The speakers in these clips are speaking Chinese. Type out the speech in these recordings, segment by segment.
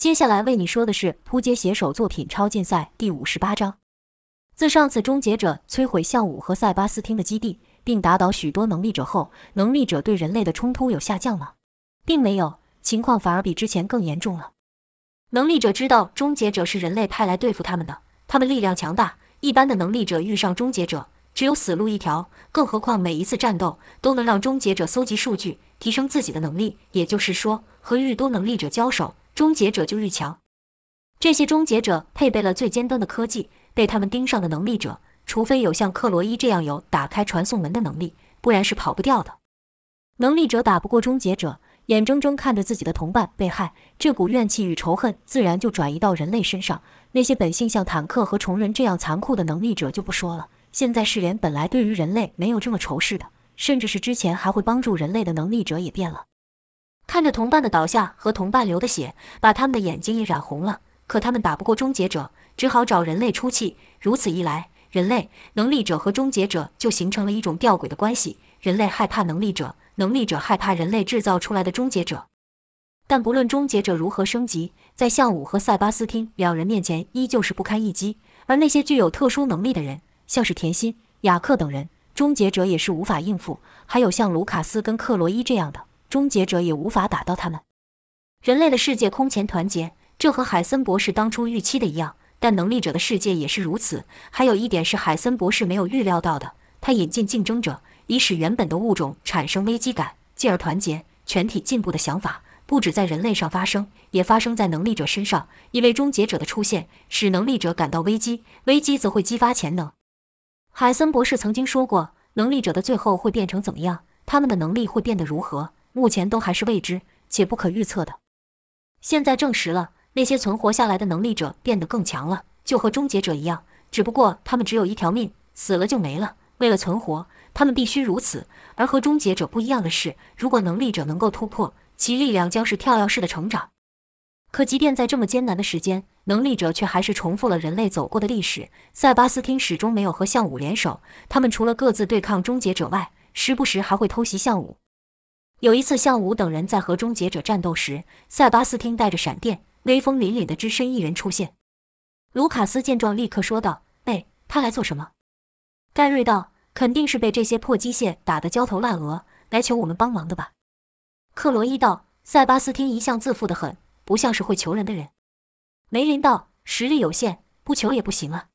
接下来为你说的是扑街写手作品超竞赛第五十八章。自上次终结者摧毁向武和塞巴斯汀的基地，并打倒许多能力者后，能力者对人类的冲突有下降吗？并没有，情况反而比之前更严重了。能力者知道终结者是人类派来对付他们的，他们力量强大，一般的能力者遇上终结者只有死路一条。更何况每一次战斗都能让终结者搜集数据，提升自己的能力，也就是说，和愈多能力者交手。终结者就愈强，这些终结者配备了最尖端的科技，被他们盯上的能力者，除非有像克罗伊这样有打开传送门的能力，不然是跑不掉的。能力者打不过终结者，眼睁睁看着自己的同伴被害，这股怨气与仇恨自然就转移到人类身上。那些本性像坦克和虫人这样残酷的能力者就不说了，现在世联本来对于人类没有这么仇视的，甚至是之前还会帮助人类的能力者也变了。看着同伴的倒下和同伴流的血，把他们的眼睛也染红了。可他们打不过终结者，只好找人类出气。如此一来，人类能力者和终结者就形成了一种吊诡的关系：人类害怕能力者，能力者害怕人类制造出来的终结者。但不论终结者如何升级，在向武和塞巴斯汀两人面前依旧是不堪一击。而那些具有特殊能力的人，像是甜心、雅克等人，终结者也是无法应付。还有像卢卡斯跟克罗伊这样的。终结者也无法打到他们。人类的世界空前团结，这和海森博士当初预期的一样。但能力者的世界也是如此。还有一点是海森博士没有预料到的：他引进竞争者，以使原本的物种产生危机感，进而团结、全体进步的想法，不止在人类上发生，也发生在能力者身上。因为终结者的出现，使能力者感到危机，危机则会激发潜能。海森博士曾经说过，能力者的最后会变成怎么样？他们的能力会变得如何？目前都还是未知且不可预测的。现在证实了，那些存活下来的能力者变得更强了，就和终结者一样。只不过他们只有一条命，死了就没了。为了存活，他们必须如此。而和终结者不一样的是，如果能力者能够突破，其力量将是跳跃式的成长。可即便在这么艰难的时间，能力者却还是重复了人类走过的历史。塞巴斯汀始终没有和项武联手，他们除了各自对抗终结者外，时不时还会偷袭项武。有一次，向武等人在和终结者战斗时，塞巴斯汀带着闪电，威风凛凛的只身一人出现。卢卡斯见状，立刻说道：“哎，他来做什么？”盖瑞道：“肯定是被这些破机械打得焦头烂额，来求我们帮忙的吧？”克罗伊道：“塞巴斯汀一向自负的很，不像是会求人的人。”梅林道：“实力有限，不求也不行啊。”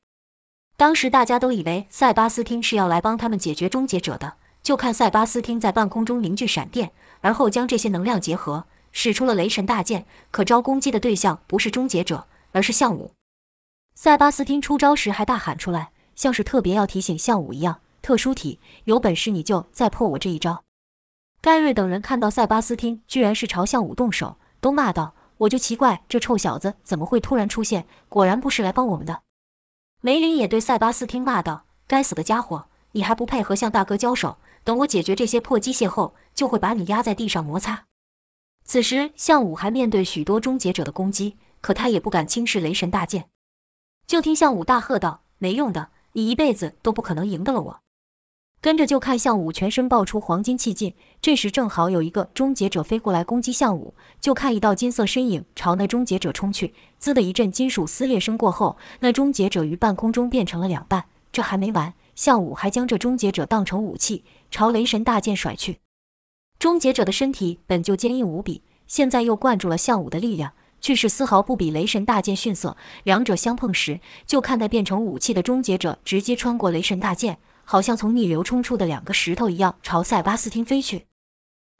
当时大家都以为塞巴斯汀是要来帮他们解决终结者的。就看塞巴斯汀在半空中凝聚闪电，而后将这些能量结合，使出了雷神大剑。可招攻击的对象不是终结者，而是项武。塞巴斯汀出招时还大喊出来，像是特别要提醒项武一样：“特殊体，有本事你就再破我这一招！”盖瑞等人看到塞巴斯汀居然是朝项武动手，都骂道：“我就奇怪，这臭小子怎么会突然出现？果然不是来帮我们的。”梅林也对塞巴斯汀骂道：“该死的家伙，你还不配和向大哥交手！”等我解决这些破机械后，就会把你压在地上摩擦。此时，项武还面对许多终结者的攻击，可他也不敢轻视雷神大剑。就听项武大喝道：“没用的，你一辈子都不可能赢得了我！”跟着就看项武全身爆出黄金气劲。这时正好有一个终结者飞过来攻击项武，就看一道金色身影朝那终结者冲去。滋的一阵金属撕裂声过后，那终结者于半空中变成了两半。这还没完，项武还将这终结者当成武器。朝雷神大剑甩去，终结者的身体本就坚硬无比，现在又灌注了项武的力量，却是丝毫不比雷神大剑逊色。两者相碰时，就看待变成武器的终结者直接穿过雷神大剑，好像从逆流冲出的两个石头一样，朝塞巴斯汀飞去。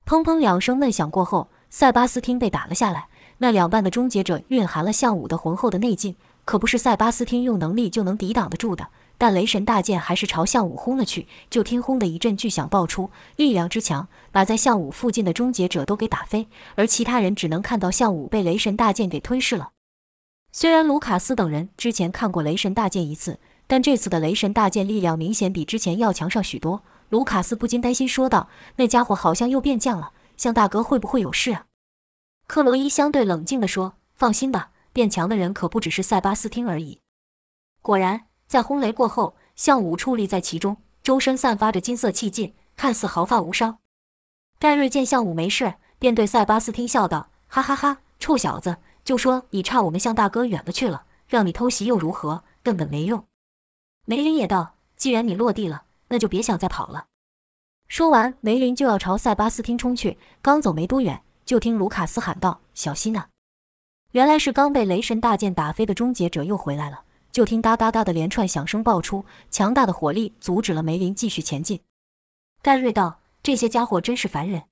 砰砰两声闷响过后，塞巴斯汀被打了下来。那两半的终结者蕴含了项武的浑厚的内劲，可不是塞巴斯汀用能力就能抵挡得住的。但雷神大剑还是朝项武轰了去，就听“轰”的一阵巨响爆出，力量之强，把在项武附近的终结者都给打飞，而其他人只能看到项武被雷神大剑给吞噬了。虽然卢卡斯等人之前看过雷神大剑一次，但这次的雷神大剑力量明显比之前要强上许多。卢卡斯不禁担心说道：“那家伙好像又变将了，向大哥会不会有事啊？”克罗伊相对冷静地说：“放心吧，变强的人可不只是塞巴斯汀而已。”果然。在轰雷过后，项武矗立在其中，周身散发着金色气劲，看似毫发无伤。盖瑞见项武没事，便对塞巴斯汀笑道：“哈哈哈，臭小子，就说你差我们向大哥远了去了，让你偷袭又如何？根本没用。梅林也道：“既然你落地了，那就别想再跑了。”说完，梅林就要朝塞巴斯汀冲去。刚走没多远，就听卢卡斯喊道：“小心啊！”原来是刚被雷神大剑打飞的终结者又回来了。就听哒哒哒的连串响声爆出，强大的火力阻止了梅林继续前进。盖瑞道：“这些家伙真是烦人。”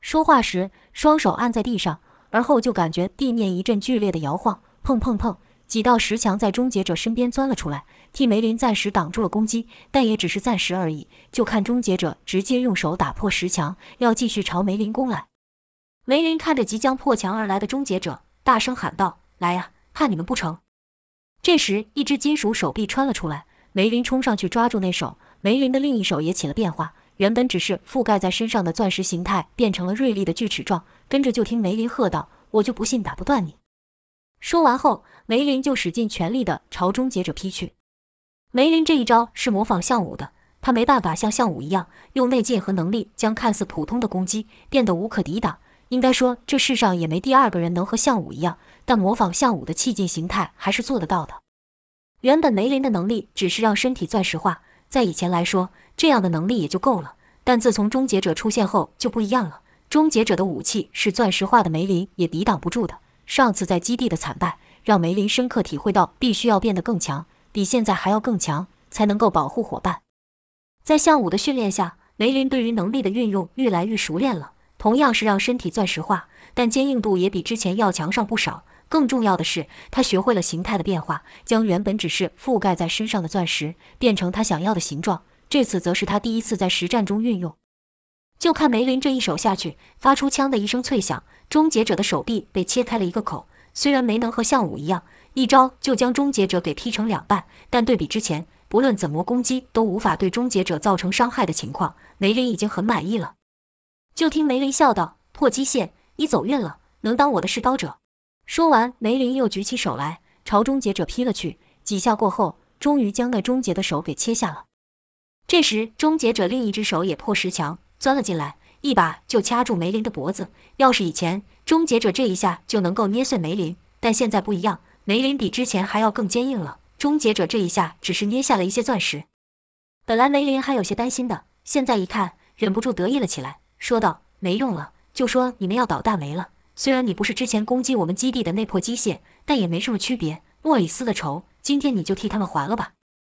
说话时，双手按在地上，而后就感觉地面一阵剧烈的摇晃，砰砰砰，几道石墙在终结者身边钻了出来，替梅林暂时挡住了攻击，但也只是暂时而已。就看终结者直接用手打破石墙，要继续朝梅林攻来。梅林看着即将破墙而来的终结者，大声喊道：“来呀，怕你们不成？”这时，一只金属手臂穿了出来，梅林冲上去抓住那手，梅林的另一手也起了变化，原本只是覆盖在身上的钻石形态变成了锐利的锯齿状。跟着就听梅林喝道：“我就不信打不断你！”说完后，梅林就使尽全力的朝终结者劈去。梅林这一招是模仿项武的，他没办法像项武一样用内劲和能力将看似普通的攻击变得无可抵挡。应该说，这世上也没第二个人能和项武一样，但模仿项武的气劲形态还是做得到的。原本梅林的能力只是让身体钻石化，在以前来说，这样的能力也就够了。但自从终结者出现后就不一样了，终结者的武器是钻石化的，梅林也抵挡不住的。上次在基地的惨败，让梅林深刻体会到，必须要变得更强，比现在还要更强，才能够保护伙伴。在项武的训练下，梅林对于能力的运用越来越熟练了。同样是让身体钻石化，但坚硬度也比之前要强上不少。更重要的是，他学会了形态的变化，将原本只是覆盖在身上的钻石变成他想要的形状。这次则是他第一次在实战中运用。就看梅林这一手下去，发出“枪”的一声脆响，终结者的手臂被切开了一个口。虽然没能和项武一样一招就将终结者给劈成两半，但对比之前不论怎么攻击都无法对终结者造成伤害的情况，梅林已经很满意了。就听梅林笑道：“破机械，你走运了，能当我的试刀者。”说完，梅林又举起手来，朝终结者劈了去。几下过后，终于将那终结的手给切下了。这时，终结者另一只手也破石墙钻了进来，一把就掐住梅林的脖子。要是以前，终结者这一下就能够捏碎梅林，但现在不一样，梅林比之前还要更坚硬了。终结者这一下只是捏下了一些钻石。本来梅林还有些担心的，现在一看，忍不住得意了起来。说道：“没用了，就说你们要倒大霉了。虽然你不是之前攻击我们基地的那破机械，但也没什么区别。莫里斯的仇，今天你就替他们还了吧。”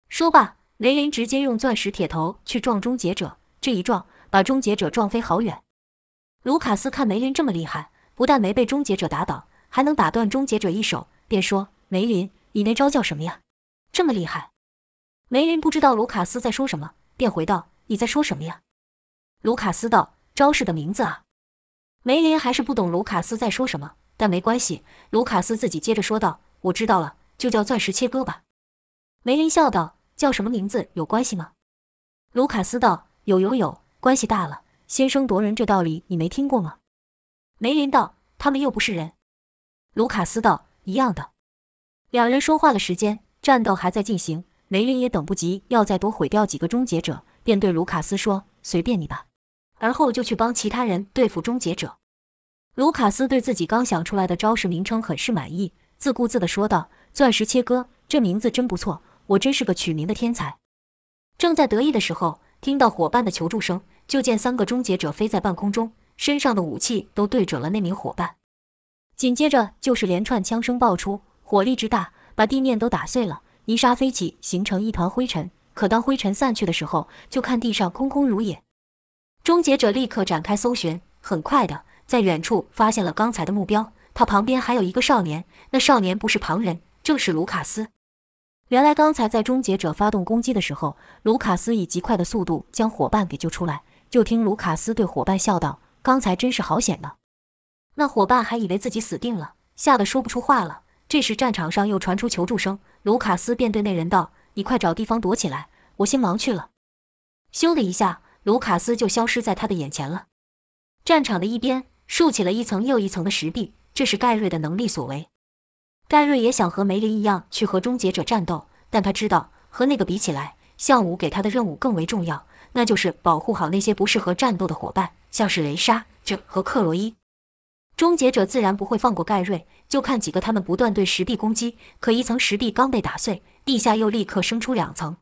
说罢，雷林直接用钻石铁头去撞终结者，这一撞把终结者撞飞好远。卢卡斯看梅林这么厉害，不但没被终结者打倒，还能打断终结者一手，便说：“梅林，你那招叫什么呀？这么厉害？”梅林不知道卢卡斯在说什么，便回道：“你在说什么呀？”卢卡斯道。招式的名字啊，梅林还是不懂卢卡斯在说什么，但没关系。卢卡斯自己接着说道：“我知道了，就叫钻石切割吧。”梅林笑道：“叫什么名字有关系吗？”卢卡斯道：“有有有，关系大了。先声夺人这道理你没听过吗？”梅林道：“他们又不是人。”卢卡斯道：“一样的。”两人说话的时间，战斗还在进行。梅林也等不及要再多毁掉几个终结者，便对卢卡斯说：“随便你吧。”而后就去帮其他人对付终结者。卢卡斯对自己刚想出来的招式名称很是满意，自顾自地说道：“钻石切割，这名字真不错，我真是个取名的天才。”正在得意的时候，听到伙伴的求助声，就见三个终结者飞在半空中，身上的武器都对准了那名伙伴。紧接着就是连串枪声爆出，火力之大，把地面都打碎了，泥沙飞起，形成一团灰尘。可当灰尘散去的时候，就看地上空空如也。终结者立刻展开搜寻，很快的在远处发现了刚才的目标。他旁边还有一个少年，那少年不是旁人，正是卢卡斯。原来刚才在终结者发动攻击的时候，卢卡斯以极快的速度将伙伴给救出来。就听卢卡斯对伙伴笑道：“刚才真是好险呢。”那伙伴还以为自己死定了，吓得说不出话了。这时战场上又传出求助声，卢卡斯便对那人道：“你快找地方躲起来，我先忙去了。”咻的一下。卢卡斯就消失在他的眼前了。战场的一边竖起了一层又一层的石壁，这是盖瑞的能力所为。盖瑞也想和梅林一样去和终结者战斗，但他知道和那个比起来，项武给他的任务更为重要，那就是保护好那些不适合战斗的伙伴，像是雷莎这和克洛伊。终结者自然不会放过盖瑞，就看几个他们不断对石壁攻击，可一层石壁刚被打碎，地下又立刻生出两层。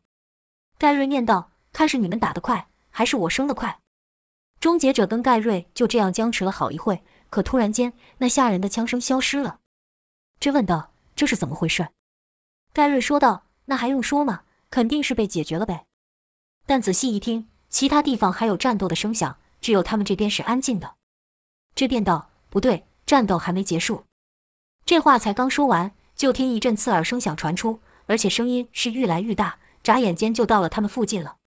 盖瑞念道：“看是你们打得快，还是我升得快？”终结者跟盖瑞就这样僵持了好一会，可突然间，那吓人的枪声消失了。这问道：“这是怎么回事？”盖瑞说道：“那还用说吗？肯定是被解决了呗。”但仔细一听，其他地方还有战斗的声响，只有他们这边是安静的。这便道：“不对，战斗还没结束。”这话才刚说完，就听一阵刺耳声响传出，而且声音是愈来愈大，眨眼间就到了他们附近了。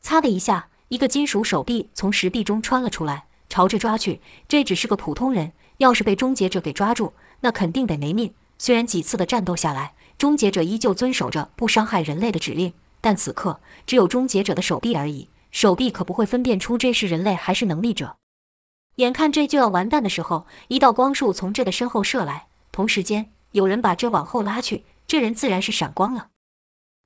擦的一下，一个金属手臂从石壁中穿了出来，朝着抓去。这只是个普通人，要是被终结者给抓住，那肯定得没命。虽然几次的战斗下来，终结者依旧遵守着不伤害人类的指令，但此刻只有终结者的手臂而已，手臂可不会分辨出这是人类还是能力者。眼看这就要完蛋的时候，一道光束从这的身后射来。同时间，有人把这往后拉去，这人自然是闪光了。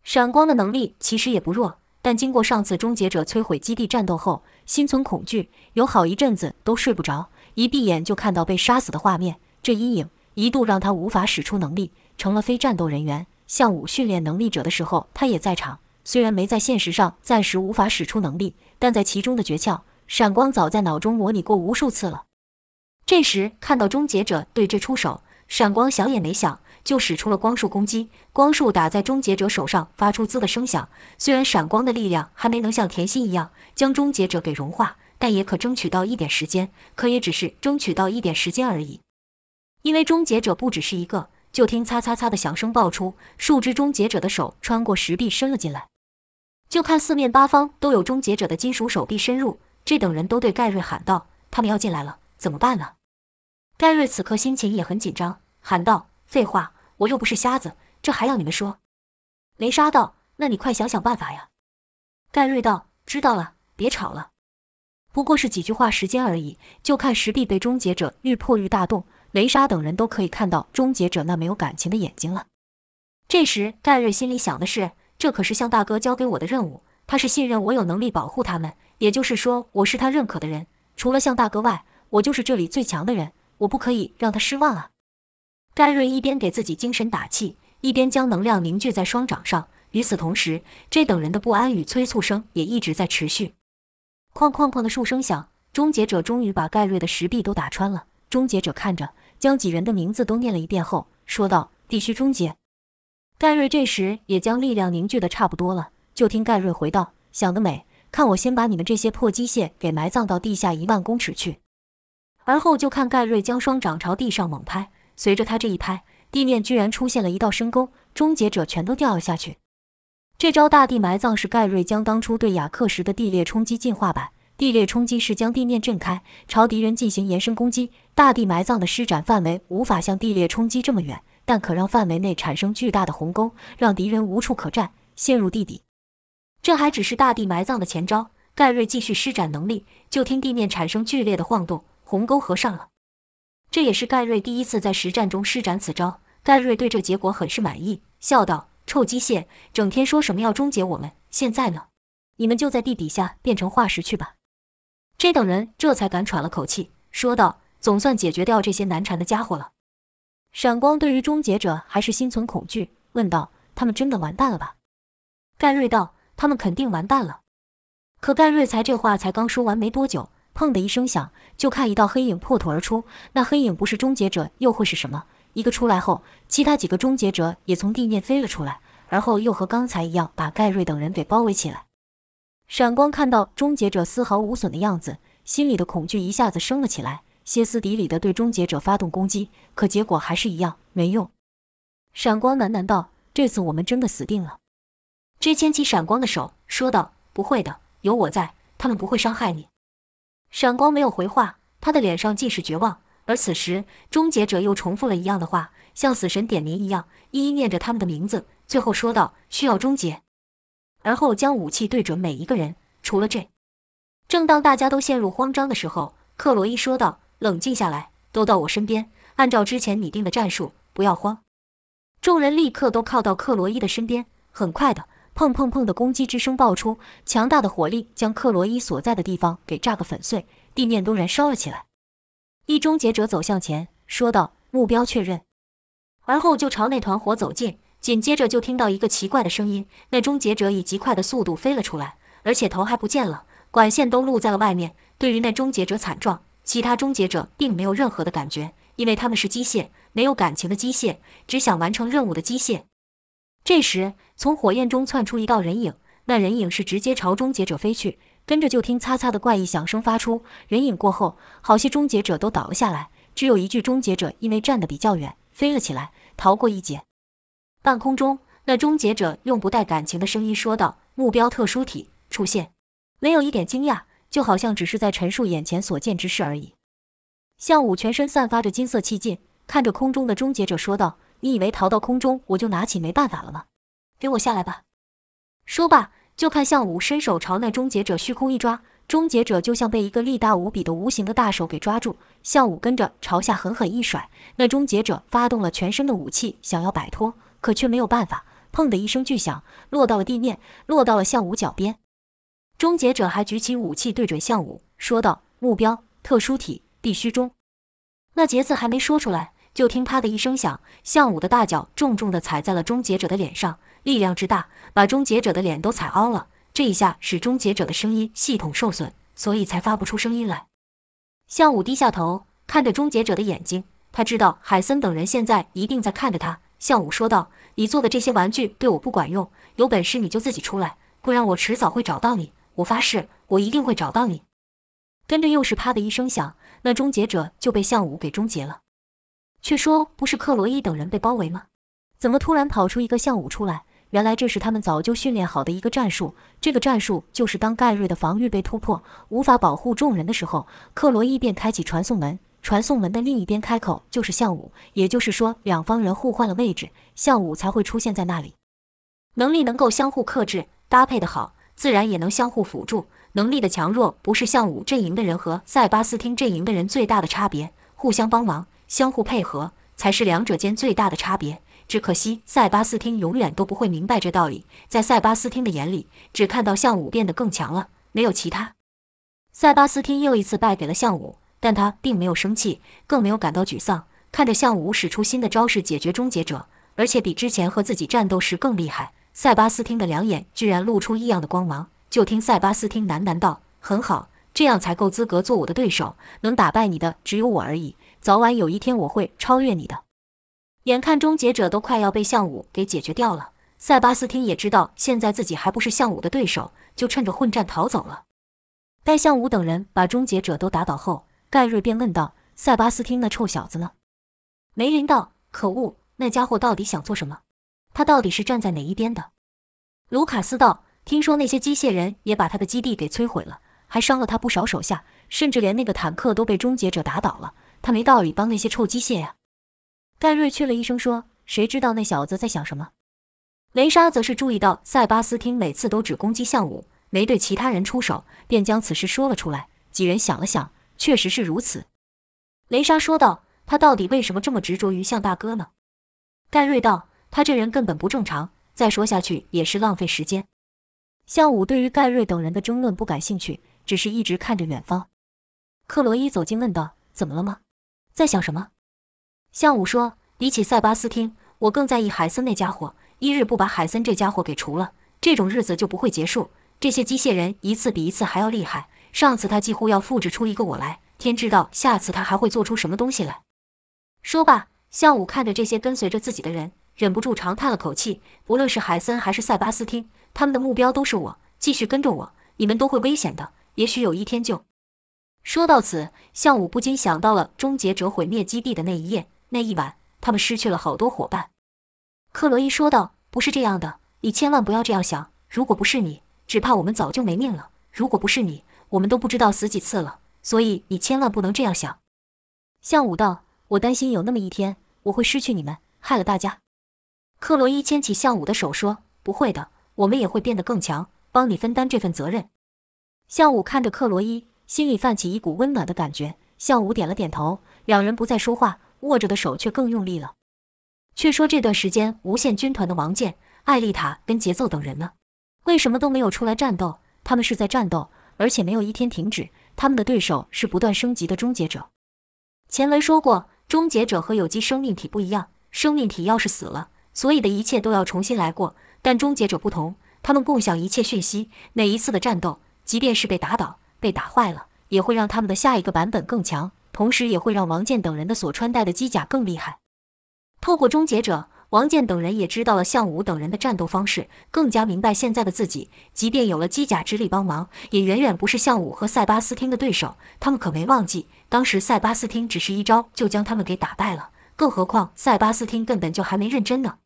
闪光的能力其实也不弱，但经过上次终结者摧毁基地战斗后，心存恐惧，有好一阵子都睡不着，一闭眼就看到被杀死的画面。这阴影一度让他无法使出能力，成了非战斗人员。向武训练能力者的时候，他也在场，虽然没在现实上暂时无法使出能力，但在其中的诀窍，闪光早在脑中模拟过无数次了。这时看到终结者对这出手。闪光想也没想，就使出了光束攻击。光束打在终结者手上，发出滋的声响。虽然闪光的力量还没能像甜心一样将终结者给融化，但也可争取到一点时间。可也只是争取到一点时间而已。因为终结者不只是一个，就听擦擦擦的响声爆出，数只终结者的手穿过石壁伸了进来。就看四面八方都有终结者的金属手臂深入。这等人都对盖瑞喊道：“他们要进来了，怎么办呢？”盖瑞此刻心情也很紧张。喊道：“废话，我又不是瞎子，这还要你们说？”雷莎道：“那你快想想办法呀！”盖瑞道：“知道了，别吵了。不过是几句话时间而已。就看石壁被终结者愈破愈大洞，雷莎等人都可以看到终结者那没有感情的眼睛了。这时，盖瑞心里想的是：这可是向大哥交给我的任务，他是信任我有能力保护他们，也就是说，我是他认可的人。除了向大哥外，我就是这里最强的人，我不可以让他失望啊！盖瑞一边给自己精神打气，一边将能量凝聚在双掌上。与此同时，这等人的不安与催促声也一直在持续。哐哐哐的数声响，终结者终于把盖瑞的石壁都打穿了。终结者看着，将几人的名字都念了一遍后，说道：“必须终结。”盖瑞这时也将力量凝聚的差不多了。就听盖瑞回道：“想得美！看我先把你们这些破机械给埋葬到地下一万公尺去。”而后就看盖瑞将双掌朝地上猛拍。随着他这一拍，地面居然出现了一道深沟，终结者全都掉了下去。这招大地埋葬是盖瑞将当初对雅克时的地裂冲击进化版。地裂冲击是将地面震开，朝敌人进行延伸攻击。大地埋葬的施展范围无法像地裂冲击这么远，但可让范围内产生巨大的鸿沟，让敌人无处可站，陷入地底。这还只是大地埋葬的前招，盖瑞继续施展能力，就听地面产生剧烈的晃动，鸿沟合上了。这也是盖瑞第一次在实战中施展此招，盖瑞对这结果很是满意，笑道：“臭机械，整天说什么要终结我们，现在呢？你们就在地底下变成化石去吧。”这等人这才敢喘了口气，说道：“总算解决掉这些难缠的家伙了。”闪光对于终结者还是心存恐惧，问道：“他们真的完蛋了吧？”盖瑞道：“他们肯定完蛋了。”可盖瑞才这话才刚说完没多久。砰的一声响，就看一道黑影破土而出。那黑影不是终结者，又会是什么？一个出来后，其他几个终结者也从地面飞了出来，而后又和刚才一样，把盖瑞等人给包围起来。闪光看到终结者丝毫无损的样子，心里的恐惧一下子升了起来，歇斯底里的对终结者发动攻击。可结果还是一样，没用。闪光喃喃道：“这次我们真的死定了。”这牵起闪光的手，说道：“不会的，有我在，他们不会伤害你。”闪光没有回话，他的脸上尽是绝望。而此时，终结者又重复了一样的话，像死神点名一样，一一念着他们的名字，最后说道：“需要终结。”而后将武器对准每一个人，除了这。正当大家都陷入慌张的时候，克罗伊说道：“冷静下来，都到我身边，按照之前拟定的战术，不要慌。”众人立刻都靠到克罗伊的身边，很快的。砰砰砰的攻击之声爆出，强大的火力将克罗伊所在的地方给炸个粉碎，地面都燃烧了起来。一终结者走向前，说道：“目标确认。而后就朝那团火走近，紧接着就听到一个奇怪的声音：那终结者以极快的速度飞了出来，而且头还不见了，管线都露在了外面。对于那终结者惨状，其他终结者并没有任何的感觉，因为他们是机械，没有感情的机械，只想完成任务的机械。这时，从火焰中窜出一道人影，那人影是直接朝终结者飞去。跟着就听擦擦的怪异响声发出，人影过后，好些终结者都倒了下来，只有一具终结者因为站得比较远，飞了起来，逃过一劫。半空中，那终结者用不带感情的声音说道：“目标特殊体出现。”没有一点惊讶，就好像只是在陈述眼前所见之事而已。向武全身散发着金色气劲，看着空中的终结者说道。你以为逃到空中我就拿起没办法了吗？给我下来吧！说罢，就看向武伸手朝那终结者虚空一抓，终结者就像被一个力大无比的无形的大手给抓住。向武跟着朝下狠狠一甩，那终结者发动了全身的武器，想要摆脱，可却没有办法。砰的一声巨响，落到了地面，落到了向武脚边。终结者还举起武器对准向武，说道：“目标特殊体必须中。”那节字还没说出来。就听啪的一声响，向武的大脚重重地踩在了终结者的脸上，力量之大，把终结者的脸都踩凹了。这一下使终结者的声音系统受损，所以才发不出声音来。向武低下头看着终结者的眼睛，他知道海森等人现在一定在看着他。向武说道：“你做的这些玩具对我不管用，有本事你就自己出来，不然我迟早会找到你。我发誓，我一定会找到你。”跟着又是啪的一声响，那终结者就被向武给终结了。却说不是克罗伊等人被包围吗？怎么突然跑出一个向武出来？原来这是他们早就训练好的一个战术。这个战术就是当盖瑞的防御被突破，无法保护众人的时候，克罗伊便开启传送门。传送门的另一边开口就是向武，也就是说两方人互换了位置，向武才会出现在那里。能力能够相互克制，搭配的好，自然也能相互辅助。能力的强弱不是向武阵营的人和塞巴斯汀阵营的人最大的差别，互相帮忙。相互配合才是两者间最大的差别。只可惜塞巴斯汀永远都不会明白这道理。在塞巴斯汀的眼里，只看到项武变得更强了，没有其他。塞巴斯汀又一次败给了项武，但他并没有生气，更没有感到沮丧。看着项武使出新的招式解决终结者，而且比之前和自己战斗时更厉害，塞巴斯汀的两眼居然露出异样的光芒。就听塞巴斯汀喃喃道：“很好，这样才够资格做我的对手。能打败你的只有我而已。”早晚有一天我会超越你的。眼看终结者都快要被项武给解决掉了，塞巴斯汀也知道现在自己还不是项武的对手，就趁着混战逃走了。待项武等人把终结者都打倒后，盖瑞便问道：“塞巴斯汀那臭小子呢？”梅林道：“可恶，那家伙到底想做什么？他到底是站在哪一边的？”卢卡斯道：“听说那些机械人也把他的基地给摧毁了，还伤了他不少手下，甚至连那个坦克都被终结者打倒了。”他没道理帮那些臭机械呀！盖瑞去了一声说：“谁知道那小子在想什么？”雷莎则是注意到塞巴斯汀每次都只攻击项武，没对其他人出手，便将此事说了出来。几人想了想，确实是如此。雷莎说道：“他到底为什么这么执着于向大哥呢？”盖瑞道：“他这人根本不正常，再说下去也是浪费时间。”向武对于盖瑞等人的争论不感兴趣，只是一直看着远方。克罗伊走近问道：“怎么了吗？”在想什么？向武说：“比起塞巴斯汀，我更在意海森那家伙。一日不把海森这家伙给除了，这种日子就不会结束。这些机械人一次比一次还要厉害。上次他几乎要复制出一个我来，天知道下次他还会做出什么东西来。”说罢，向武看着这些跟随着自己的人，忍不住长叹了口气。不论是海森还是塞巴斯汀，他们的目标都是我。继续跟着我，你们都会危险的。也许有一天就……说到此，向武不禁想到了终结者毁灭基地的那一夜。那一晚，他们失去了好多伙伴。克洛伊说道：“不是这样的，你千万不要这样想。如果不是你，只怕我们早就没命了。如果不是你，我们都不知道死几次了。所以你千万不能这样想。”向武道：“我担心有那么一天，我会失去你们，害了大家。”克洛伊牵起向武的手说：“不会的，我们也会变得更强，帮你分担这份责任。”向武看着克洛伊。心里泛起一股温暖的感觉，向武点了点头。两人不再说话，握着的手却更用力了。却说这段时间，无限军团的王健、艾丽塔跟节奏等人呢？为什么都没有出来战斗？他们是在战斗，而且没有一天停止。他们的对手是不断升级的终结者。前文说过，终结者和有机生命体不一样，生命体要是死了，所有的一切都要重新来过。但终结者不同，他们共享一切讯息。每一次的战斗，即便是被打倒、被打坏了，也会让他们的下一个版本更强，同时也会让王健等人的所穿戴的机甲更厉害。透过终结者。王健等人也知道了项武等人的战斗方式，更加明白现在的自己，即便有了机甲之力帮忙，也远远不是项武和塞巴斯汀的对手。他们可没忘记，当时塞巴斯汀只是一招就将他们给打败了，更何况塞巴斯汀根本就还没认真呢。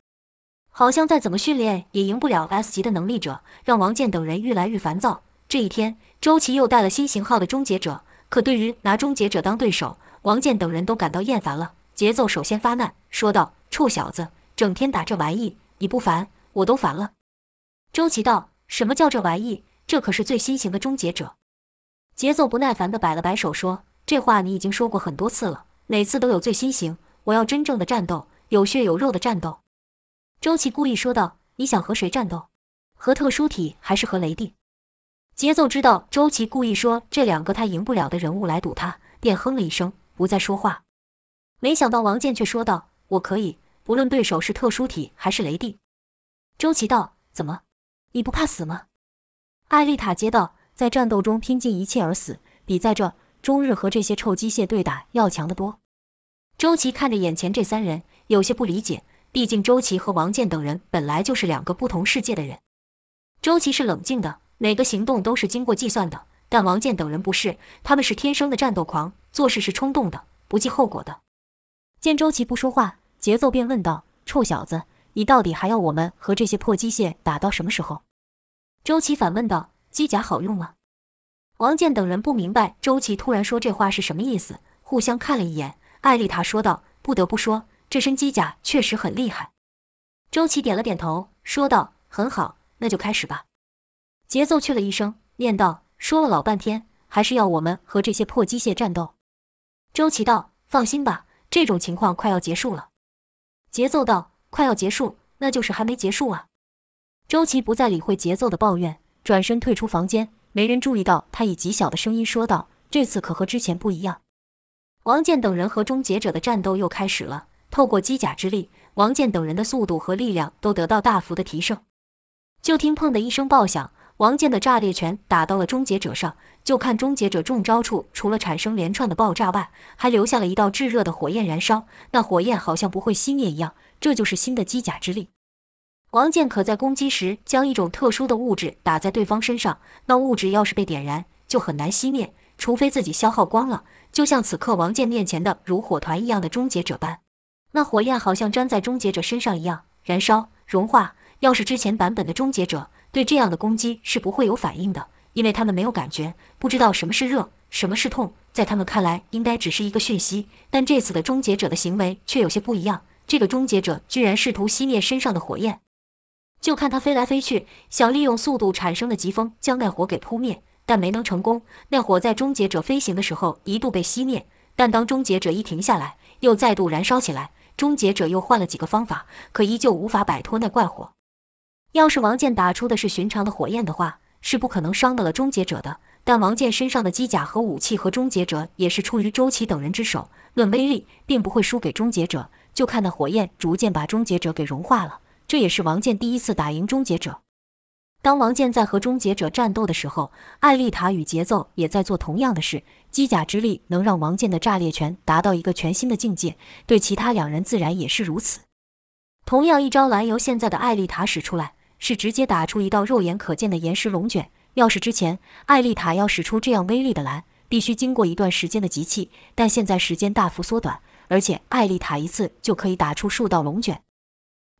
好像再怎么训练也赢不了 S 级的能力者，让王健等人愈来愈烦躁。这一天，周琦又带了新型号的终结者，可对于拿终结者当对手，王健等人都感到厌烦了。节奏首先发难，说道：“臭小子！”整天打这玩意，你不烦我都烦了。周琦道：“什么叫这玩意？这可是最新型的终结者。”节奏不耐烦地摆了摆手说：“这话你已经说过很多次了，每次都有最新型。我要真正的战斗，有血有肉的战斗。”周琦故意说道：“你想和谁战斗？和特殊体还是和雷帝？”节奏知道周琦故意说这两个他赢不了的人物来堵他，便哼了一声，不再说话。没想到王健却说道：“我可以。”不论对手是特殊体还是雷帝，周琦道：“怎么，你不怕死吗？”艾丽塔接道：“在战斗中拼尽一切而死，比在这终日和这些臭机械对打要强得多。”周琦看着眼前这三人，有些不理解。毕竟周琦和王健等人本来就是两个不同世界的人。周琦是冷静的，每个行动都是经过计算的，但王健等人不是，他们是天生的战斗狂，做事是冲动的，不计后果的。见周琦不说话。节奏便问道：“臭小子，你到底还要我们和这些破机械打到什么时候？”周琦反问道：“机甲好用吗？”王健等人不明白周琦突然说这话是什么意思，互相看了一眼。艾丽塔说道：“不得不说，这身机甲确实很厉害。”周琦点了点头，说道：“很好，那就开始吧。”节奏去了一声，念道：“说了老半天，还是要我们和这些破机械战斗。”周琦道：“放心吧，这种情况快要结束了。”节奏道：“快要结束，那就是还没结束啊。”周琦不再理会节奏的抱怨，转身退出房间。没人注意到他以极小的声音说道：“这次可和之前不一样。”王健等人和终结者的战斗又开始了。透过机甲之力，王健等人的速度和力量都得到大幅的提升。就听“砰”的一声爆响。王健的炸裂拳打到了终结者上，就看终结者中招处，除了产生连串的爆炸外，还留下了一道炙热的火焰燃烧。那火焰好像不会熄灭一样，这就是新的机甲之力。王健可在攻击时将一种特殊的物质打在对方身上，那物质要是被点燃，就很难熄灭，除非自己消耗光了。就像此刻王健面前的如火团一样的终结者般，那火焰好像粘在终结者身上一样燃烧融化。要是之前版本的终结者。对这样的攻击是不会有反应的，因为他们没有感觉，不知道什么是热，什么是痛，在他们看来应该只是一个讯息。但这次的终结者的行为却有些不一样，这个终结者居然试图熄灭身上的火焰。就看他飞来飞去，想利用速度产生的疾风将那火给扑灭，但没能成功。那火在终结者飞行的时候一度被熄灭，但当终结者一停下来，又再度燃烧起来。终结者又换了几个方法，可依旧无法摆脱那怪火。要是王健打出的是寻常的火焰的话，是不可能伤到了终结者的。但王健身上的机甲和武器和终结者也是出于周琦等人之手，论威力并不会输给终结者。就看那火焰逐渐把终结者给融化了。这也是王健第一次打赢终结者。当王健在和终结者战斗的时候，艾丽塔与节奏也在做同样的事。机甲之力能让王健的炸裂拳达到一个全新的境界，对其他两人自然也是如此。同样一招蓝由现在的艾丽塔使出来。是直接打出一道肉眼可见的岩石龙卷。要是之前艾丽塔要使出这样威力的蓝，必须经过一段时间的集气，但现在时间大幅缩短，而且艾丽塔一次就可以打出数道龙卷。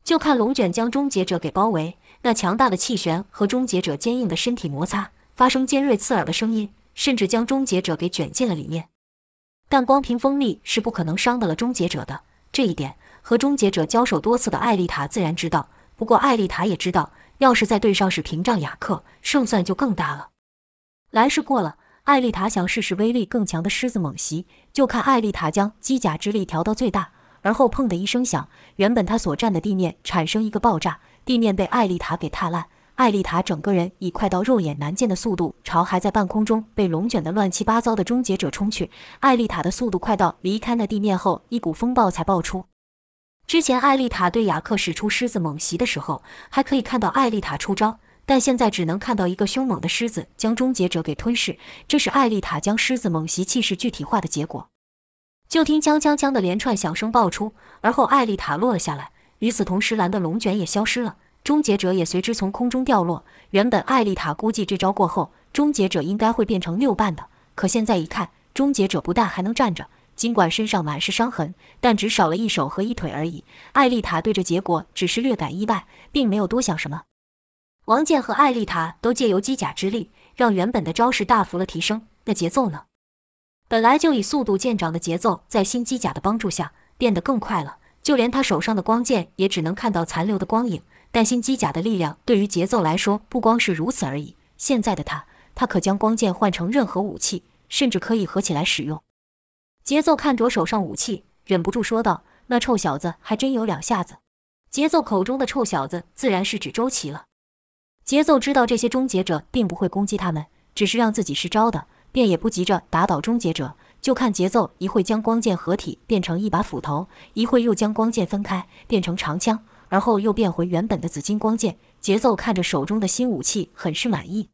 就看龙卷将终结者给包围，那强大的气旋和终结者坚硬的身体摩擦，发生尖锐刺耳的声音，甚至将终结者给卷进了里面。但光凭风力是不可能伤得了终结者的，这一点和终结者交手多次的艾丽塔自然知道。不过，艾丽塔也知道，要是再对上是屏障雅克，胜算就更大了。来世过了，艾丽塔想试试威力更强的狮子猛袭，就看艾丽塔将机甲之力调到最大，而后砰的一声响，原本他所站的地面产生一个爆炸，地面被艾丽塔给踏烂。艾丽塔整个人以快到肉眼难见的速度朝还在半空中被龙卷的乱七八糟的终结者冲去。艾丽塔的速度快到离开那地面后，一股风暴才爆出。之前艾丽塔对雅克使出狮子猛袭的时候，还可以看到艾丽塔出招，但现在只能看到一个凶猛的狮子将终结者给吞噬。这是艾丽塔将狮子猛袭气势具体化的结果。就听锵锵锵的连串响声爆出，而后艾丽塔落了下来，与此同时，蓝的龙卷也消失了。终结者也随之从空中掉落。原本艾丽塔估计这招过后，终结者应该会变成六瓣的，可现在一看，终结者不但还能站着，尽管身上满是伤痕，但只少了一手和一腿而已。艾丽塔对这结果只是略感意外，并没有多想什么。王健和艾丽塔都借由机甲之力，让原本的招式大幅了提升。那节奏呢？本来就以速度见长的节奏，在新机甲的帮助下变得更快了，就连他手上的光剑也只能看到残留的光影。但新机甲的力量对于节奏来说不光是如此而已。现在的他，他可将光剑换成任何武器，甚至可以合起来使用。节奏看着手上武器，忍不住说道：“那臭小子还真有两下子。”节奏口中的臭小子自然是指周琦了。节奏知道这些终结者并不会攻击他们，只是让自己失招的，便也不急着打倒终结者，就看节奏一会将光剑合体变成一把斧头，一会又将光剑分开变成长枪。而后又变回原本的紫金光剑，节奏看着手中的新武器，很是满意。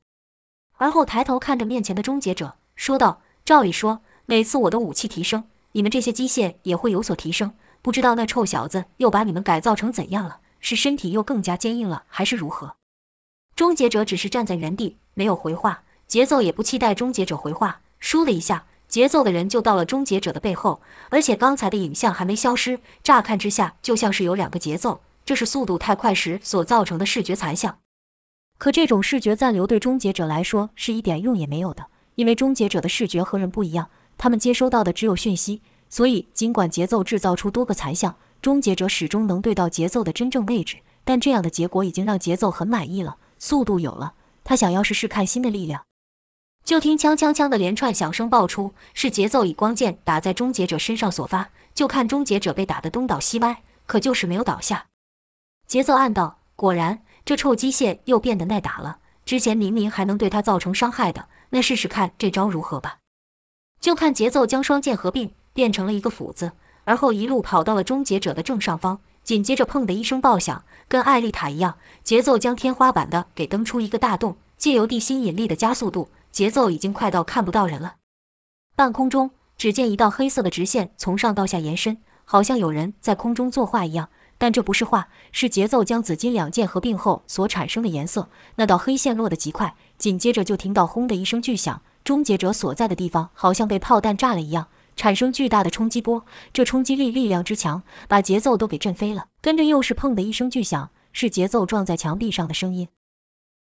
而后抬头看着面前的终结者，说道：“照理说，每次我的武器提升，你们这些机械也会有所提升。不知道那臭小子又把你们改造成怎样了？是身体又更加坚硬了，还是如何？”终结者只是站在原地，没有回话。节奏也不期待终结者回话，输了一下，节奏的人就到了终结者的背后，而且刚才的影像还没消失。乍看之下，就像是有两个节奏。这是速度太快时所造成的视觉残像，可这种视觉暂留对终结者来说是一点用也没有的，因为终结者的视觉和人不一样，他们接收到的只有讯息，所以尽管节奏制造出多个残像，终结者始终能对到节奏的真正位置。但这样的结果已经让节奏很满意了，速度有了，他想要试试看新的力量。就听锵锵锵的连串响声爆出，是节奏以光剑打在终结者身上所发。就看终结者被打得东倒西歪，可就是没有倒下。节奏暗道，果然，这臭机械又变得耐打了。之前明明还能对他造成伤害的，那试试看这招如何吧。就看节奏将双剑合并，变成了一个斧子，而后一路跑到了终结者的正上方。紧接着，砰的一声爆响，跟艾丽塔一样，节奏将天花板的给蹬出一个大洞。借由地心引力的加速度，节奏已经快到看不到人了。半空中，只见一道黑色的直线从上到下延伸，好像有人在空中作画一样。但这不是画，是节奏将紫金两剑合并后所产生的颜色。那道黑线落得极快，紧接着就听到轰的一声巨响，终结者所在的地方好像被炮弹炸了一样，产生巨大的冲击波。这冲击力力量之强，把节奏都给震飞了。跟着又是砰的一声巨响，是节奏撞在墙壁上的声音。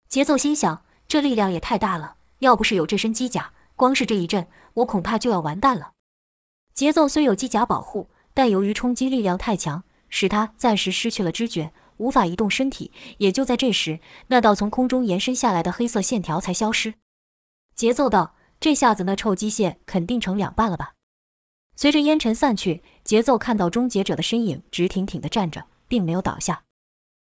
节奏心想：这力量也太大了，要不是有这身机甲，光是这一震，我恐怕就要完蛋了。节奏虽有机甲保护，但由于冲击力量太强。使他暂时失去了知觉，无法移动身体。也就在这时，那道从空中延伸下来的黑色线条才消失。节奏道：“这下子那臭机械肯定成两半了吧？”随着烟尘散去，节奏看到终结者的身影直挺挺地站着，并没有倒下。